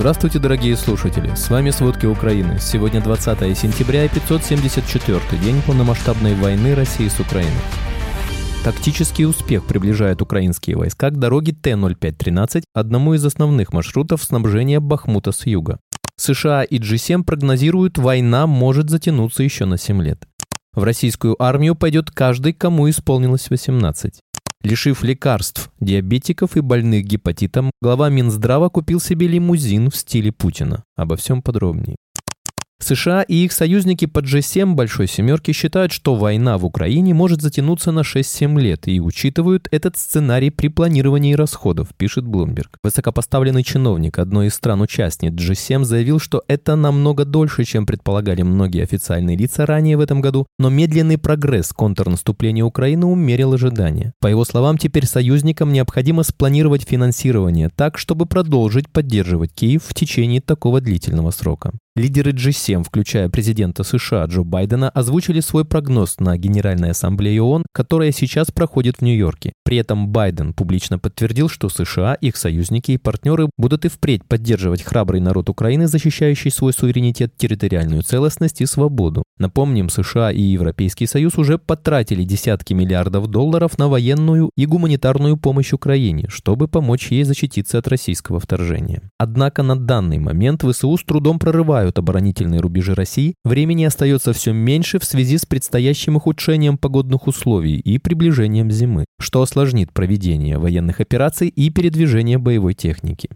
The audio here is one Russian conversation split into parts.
Здравствуйте, дорогие слушатели! С вами «Сводки Украины». Сегодня 20 сентября и 574 день полномасштабной войны России с Украиной. Тактический успех приближает украинские войска к дороге Т-0513, одному из основных маршрутов снабжения Бахмута с юга. США и G7 прогнозируют, война может затянуться еще на 7 лет. В российскую армию пойдет каждый, кому исполнилось 18. Лишив лекарств диабетиков и больных гепатитом, глава Минздрава купил себе лимузин в стиле Путина. Обо всем подробнее. США и их союзники под G7 Большой Семерки считают, что война в Украине может затянуться на 6-7 лет и учитывают этот сценарий при планировании расходов, пишет Bloomberg. Высокопоставленный чиновник одной из стран-участниц G7 заявил, что это намного дольше, чем предполагали многие официальные лица ранее в этом году, но медленный прогресс контрнаступления Украины умерил ожидания. По его словам, теперь союзникам необходимо спланировать финансирование так, чтобы продолжить поддерживать Киев в течение такого длительного срока. Лидеры G7, включая президента США Джо Байдена, озвучили свой прогноз на Генеральной Ассамблее ООН, которая сейчас проходит в Нью-Йорке. При этом Байден публично подтвердил, что США, их союзники и партнеры будут и впредь поддерживать храбрый народ Украины, защищающий свой суверенитет, территориальную целостность и свободу. Напомним, США и Европейский Союз уже потратили десятки миллиардов долларов на военную и гуманитарную помощь Украине, чтобы помочь ей защититься от российского вторжения. Однако на данный момент ВСУ с трудом прорывают закрывают оборонительные рубежи России, времени остается все меньше в связи с предстоящим ухудшением погодных условий и приближением зимы, что осложнит проведение военных операций и передвижение боевой техники.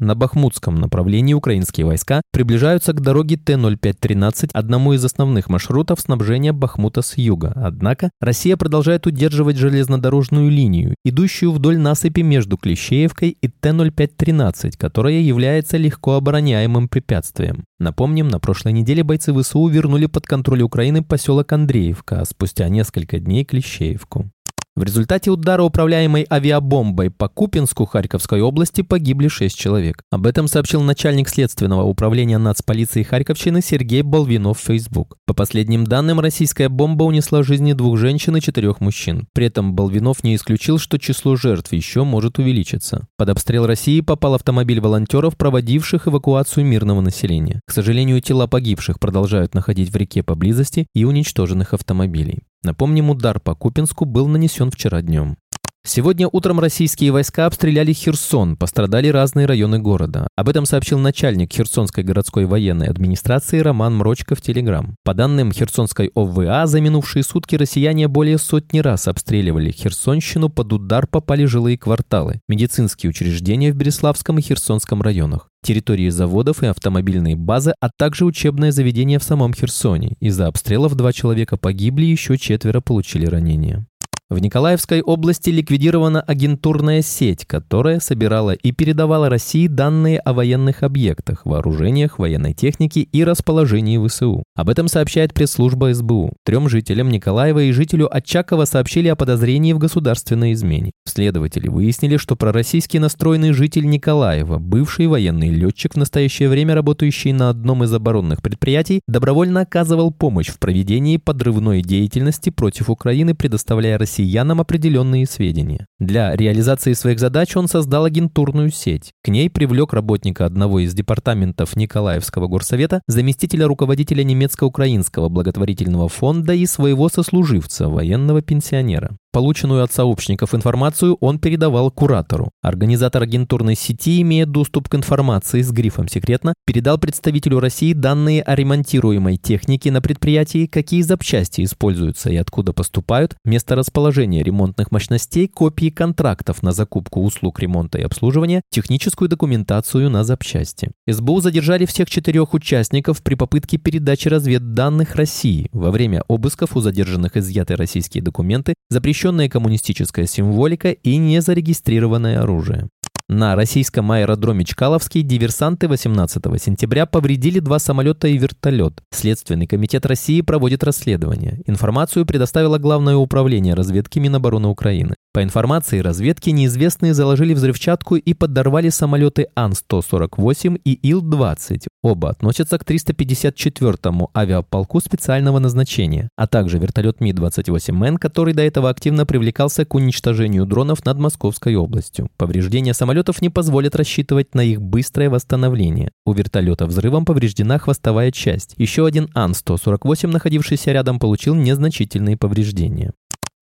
На Бахмутском направлении украинские войска приближаются к дороге Т-0513, одному из основных маршрутов снабжения Бахмута с юга. Однако Россия продолжает удерживать железнодорожную линию, идущую вдоль насыпи между Клещеевкой и Т-0513, которая является легко обороняемым препятствием. Напомним, на прошлой неделе бойцы ВСУ вернули под контроль Украины поселок Андреевка, а спустя несколько дней Клещеевку. В результате удара управляемой авиабомбой по Купинску Харьковской области погибли 6 человек. Об этом сообщил начальник следственного управления нацполиции Харьковщины Сергей Болвинов в Facebook. По последним данным, российская бомба унесла жизни двух женщин и четырех мужчин. При этом Болвинов не исключил, что число жертв еще может увеличиться. Под обстрел России попал автомобиль волонтеров, проводивших эвакуацию мирного населения. К сожалению, тела погибших продолжают находить в реке поблизости и уничтоженных автомобилей. Напомним, удар по Купинску был нанесен вчера днем. Сегодня утром российские войска обстреляли Херсон, пострадали разные районы города. Об этом сообщил начальник Херсонской городской военной администрации Роман Мрочко в Телеграм. По данным Херсонской ОВА, за минувшие сутки россияне более сотни раз обстреливали Херсонщину, под удар попали жилые кварталы, медицинские учреждения в Береславском и Херсонском районах территории заводов и автомобильные базы, а также учебное заведение в самом Херсоне. Из-за обстрелов два человека погибли, еще четверо получили ранения. В Николаевской области ликвидирована агентурная сеть, которая собирала и передавала России данные о военных объектах, вооружениях, военной технике и расположении ВСУ. Об этом сообщает пресс-служба СБУ. Трем жителям Николаева и жителю Очакова сообщили о подозрении в государственной измене. Следователи выяснили, что пророссийский настроенный житель Николаева, бывший военный летчик, в настоящее время работающий на одном из оборонных предприятий, добровольно оказывал помощь в проведении подрывной деятельности против Украины, предоставляя России россиянам определенные сведения. Для реализации своих задач он создал агентурную сеть. К ней привлек работника одного из департаментов Николаевского горсовета, заместителя руководителя немецко-украинского благотворительного фонда и своего сослуживца, военного пенсионера. Полученную от сообщников информацию он передавал куратору. Организатор агентурной сети, имея доступ к информации с грифом «секретно», передал представителю России данные о ремонтируемой технике на предприятии, какие запчасти используются и откуда поступают, место расположения ремонтных мощностей, копии контрактов на закупку услуг ремонта и обслуживания, техническую документацию на запчасти. СБУ задержали всех четырех участников при попытке передачи разведданных России. Во время обысков у задержанных изъяты российские документы, запрещенные запрещенная коммунистическая символика и незарегистрированное оружие. На российском аэродроме Чкаловский диверсанты 18 сентября повредили два самолета и вертолет. Следственный комитет России проводит расследование. Информацию предоставило Главное управление разведки Минобороны Украины. По информации разведки, неизвестные заложили взрывчатку и подорвали самолеты Ан-148 и Ил-20. Оба относятся к 354-му авиаполку специального назначения, а также вертолет Ми-28Н, который до этого активно привлекался к уничтожению дронов над Московской областью. Повреждения самолетов не позволят рассчитывать на их быстрое восстановление. У вертолета взрывом повреждена хвостовая часть. Еще один Ан-148, находившийся рядом, получил незначительные повреждения.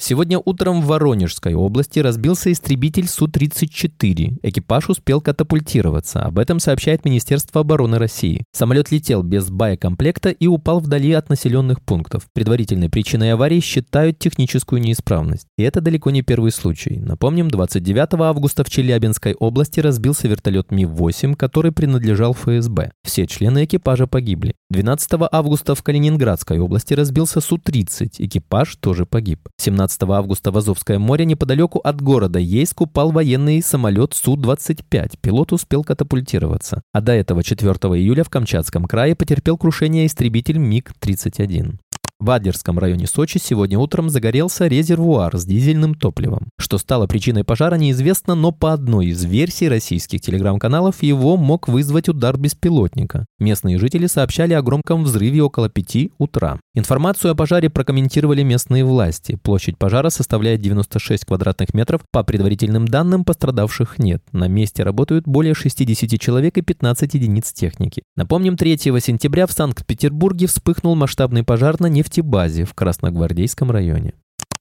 Сегодня утром в Воронежской области разбился истребитель Су-34. Экипаж успел катапультироваться. Об этом сообщает Министерство обороны России. Самолет летел без боекомплекта и упал вдали от населенных пунктов. Предварительной причиной аварии считают техническую неисправность. И это далеко не первый случай. Напомним, 29 августа в Челябинской области разбился вертолет Ми-8, который принадлежал ФСБ. Все члены экипажа погибли. 12 августа в Калининградской области разбился Су-30. Экипаж тоже погиб. 17 15 августа в Азовское море неподалеку от города Ейск упал военный самолет Су-25. Пилот успел катапультироваться. А до этого 4 июля в Камчатском крае потерпел крушение истребитель МиГ-31. В Адлерском районе Сочи сегодня утром загорелся резервуар с дизельным топливом. Что стало причиной пожара, неизвестно, но по одной из версий российских телеграм-каналов его мог вызвать удар беспилотника. Местные жители сообщали о громком взрыве около 5 утра. Информацию о пожаре прокомментировали местные власти. Площадь пожара составляет 96 квадратных метров. По предварительным данным, пострадавших нет. На месте работают более 60 человек и 15 единиц техники. Напомним, 3 сентября в Санкт-Петербурге вспыхнул масштабный пожар на нефть нефтебазе в Красногвардейском районе.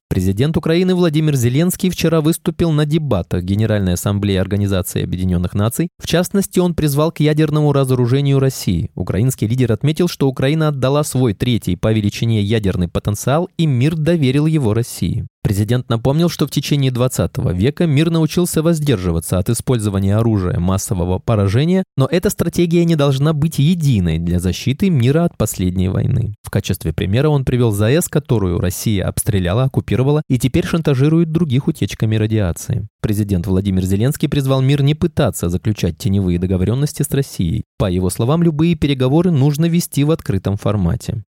Президент Украины Владимир Зеленский вчера выступил на дебатах Генеральной Ассамблеи Организации Объединенных Наций. В частности, он призвал к ядерному разоружению России. Украинский лидер отметил, что Украина отдала свой третий по величине ядерный потенциал, и мир доверил его России. Президент напомнил, что в течение 20 века мир научился воздерживаться от использования оружия массового поражения, но эта стратегия не должна быть единой для защиты мира от последней войны. В качестве примера он привел ЗАЭС, которую Россия обстреляла, оккупировала и теперь шантажирует других утечками радиации. Президент Владимир Зеленский призвал мир не пытаться заключать теневые договоренности с Россией. По его словам, любые переговоры нужно вести в открытом формате.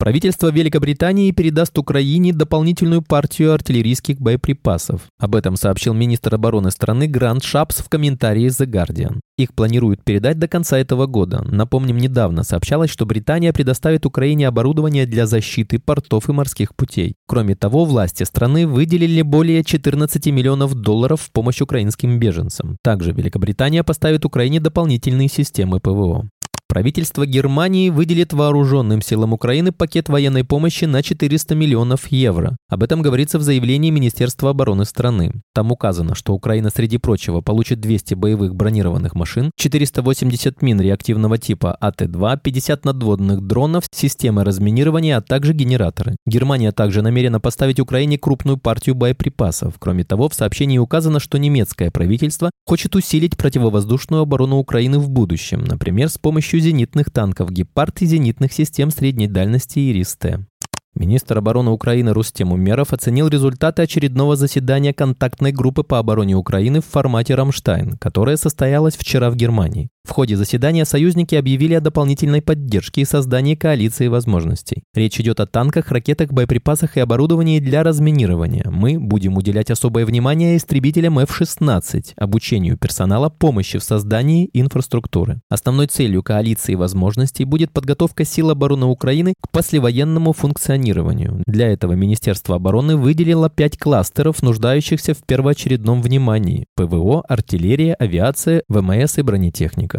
Правительство Великобритании передаст Украине дополнительную партию артиллерийских боеприпасов. Об этом сообщил министр обороны страны Грант Шапс в комментарии The Guardian. Их планируют передать до конца этого года. Напомним, недавно сообщалось, что Британия предоставит Украине оборудование для защиты портов и морских путей. Кроме того, власти страны выделили более 14 миллионов долларов в помощь украинским беженцам. Также Великобритания поставит Украине дополнительные системы ПВО. Правительство Германии выделит вооруженным силам Украины пакет военной помощи на 400 миллионов евро. Об этом говорится в заявлении Министерства обороны страны. Там указано, что Украина, среди прочего, получит 200 боевых бронированных машин, 480 мин реактивного типа АТ-2, 50 надводных дронов, системы разминирования, а также генераторы. Германия также намерена поставить Украине крупную партию боеприпасов. Кроме того, в сообщении указано, что немецкое правительство хочет усилить противовоздушную оборону Украины в будущем, например, с помощью зенитных танков «Гепард» и зенитных систем средней дальности «Ирис-Т». Министр обороны Украины Рустем Умеров оценил результаты очередного заседания контактной группы по обороне Украины в формате «Рамштайн», которое состоялось вчера в Германии. В ходе заседания союзники объявили о дополнительной поддержке и создании коалиции возможностей. Речь идет о танках, ракетах, боеприпасах и оборудовании для разминирования. Мы будем уделять особое внимание истребителям F-16, обучению персонала, помощи в создании инфраструктуры. Основной целью коалиции возможностей будет подготовка сил обороны Украины к послевоенному функционированию. Для этого Министерство обороны выделило пять кластеров, нуждающихся в первоочередном внимании – ПВО, артиллерия, авиация, ВМС и бронетехника.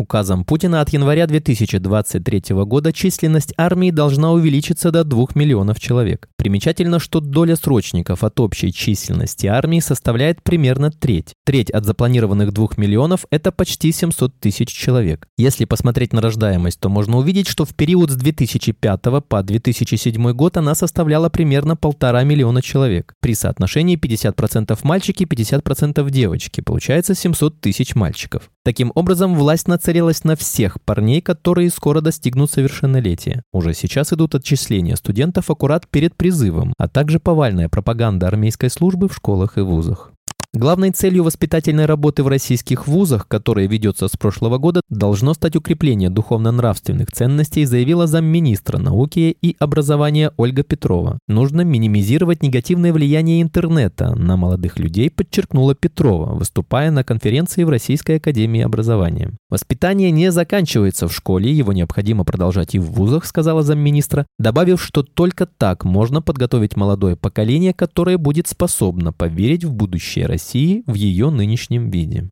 Указом Путина от января 2023 года численность армии должна увеличиться до 2 миллионов человек. Примечательно, что доля срочников от общей численности армии составляет примерно треть. Треть от запланированных 2 миллионов – это почти 700 тысяч человек. Если посмотреть на рождаемость, то можно увидеть, что в период с 2005 по 2007 год она составляла примерно полтора миллиона человек. При соотношении 50% мальчики, 50% девочки. Получается 700 тысяч мальчиков. Таким образом, власть нацелилась на всех парней, которые скоро достигнут совершеннолетия. Уже сейчас идут отчисления студентов аккурат перед призывом, а также повальная пропаганда армейской службы в школах и вузах. Главной целью воспитательной работы в российских вузах, которая ведется с прошлого года, должно стать укрепление духовно-нравственных ценностей, заявила замминистра науки и образования Ольга Петрова. Нужно минимизировать негативное влияние интернета на молодых людей, подчеркнула Петрова, выступая на конференции в Российской академии образования. Воспитание не заканчивается в школе, его необходимо продолжать и в вузах, сказала замминистра, добавив, что только так можно подготовить молодое поколение, которое будет способно поверить в будущее России в ее нынешнем виде.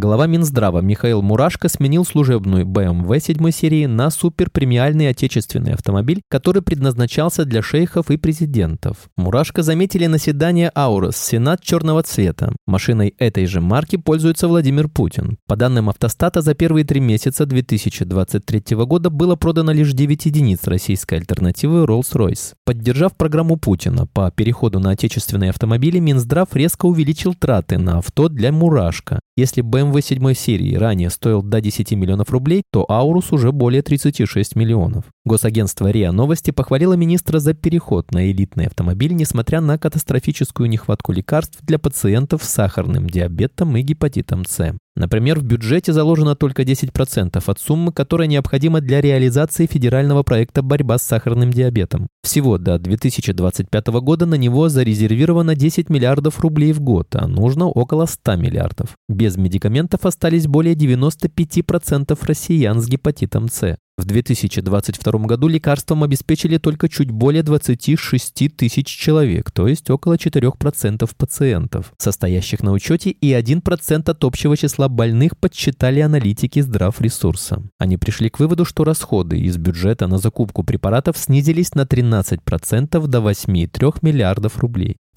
Глава Минздрава Михаил Мурашко сменил служебную BMW 7 серии на суперпремиальный отечественный автомобиль, который предназначался для шейхов и президентов. Мурашко заметили на седане Аурос Сенат черного цвета. Машиной этой же марки пользуется Владимир Путин. По данным автостата, за первые три месяца 2023 года было продано лишь 9 единиц российской альтернативы Rolls-Royce. Поддержав программу Путина по переходу на отечественные автомобили, Минздрав резко увеличил траты на авто для Мурашко. Если BMW 7 серии ранее стоил до 10 миллионов рублей, то Аурус уже более 36 миллионов. Госагентство РИА Новости похвалило министра за переход на элитный автомобиль, несмотря на катастрофическую нехватку лекарств для пациентов с сахарным диабетом и гепатитом С. Например, в бюджете заложено только 10% от суммы, которая необходима для реализации федерального проекта «Борьба с сахарным диабетом». Всего до 2025 года на него зарезервировано 10 миллиардов рублей в год, а нужно около 100 миллиардов. Без медикаментов остались более 95% россиян с гепатитом С. В 2022 году лекарством обеспечили только чуть более 26 тысяч человек, то есть около 4% пациентов, состоящих на учете, и 1% от общего числа больных подсчитали аналитики Здравресурса. Они пришли к выводу, что расходы из бюджета на закупку препаратов снизились на 13% до 8,3 миллиардов рублей.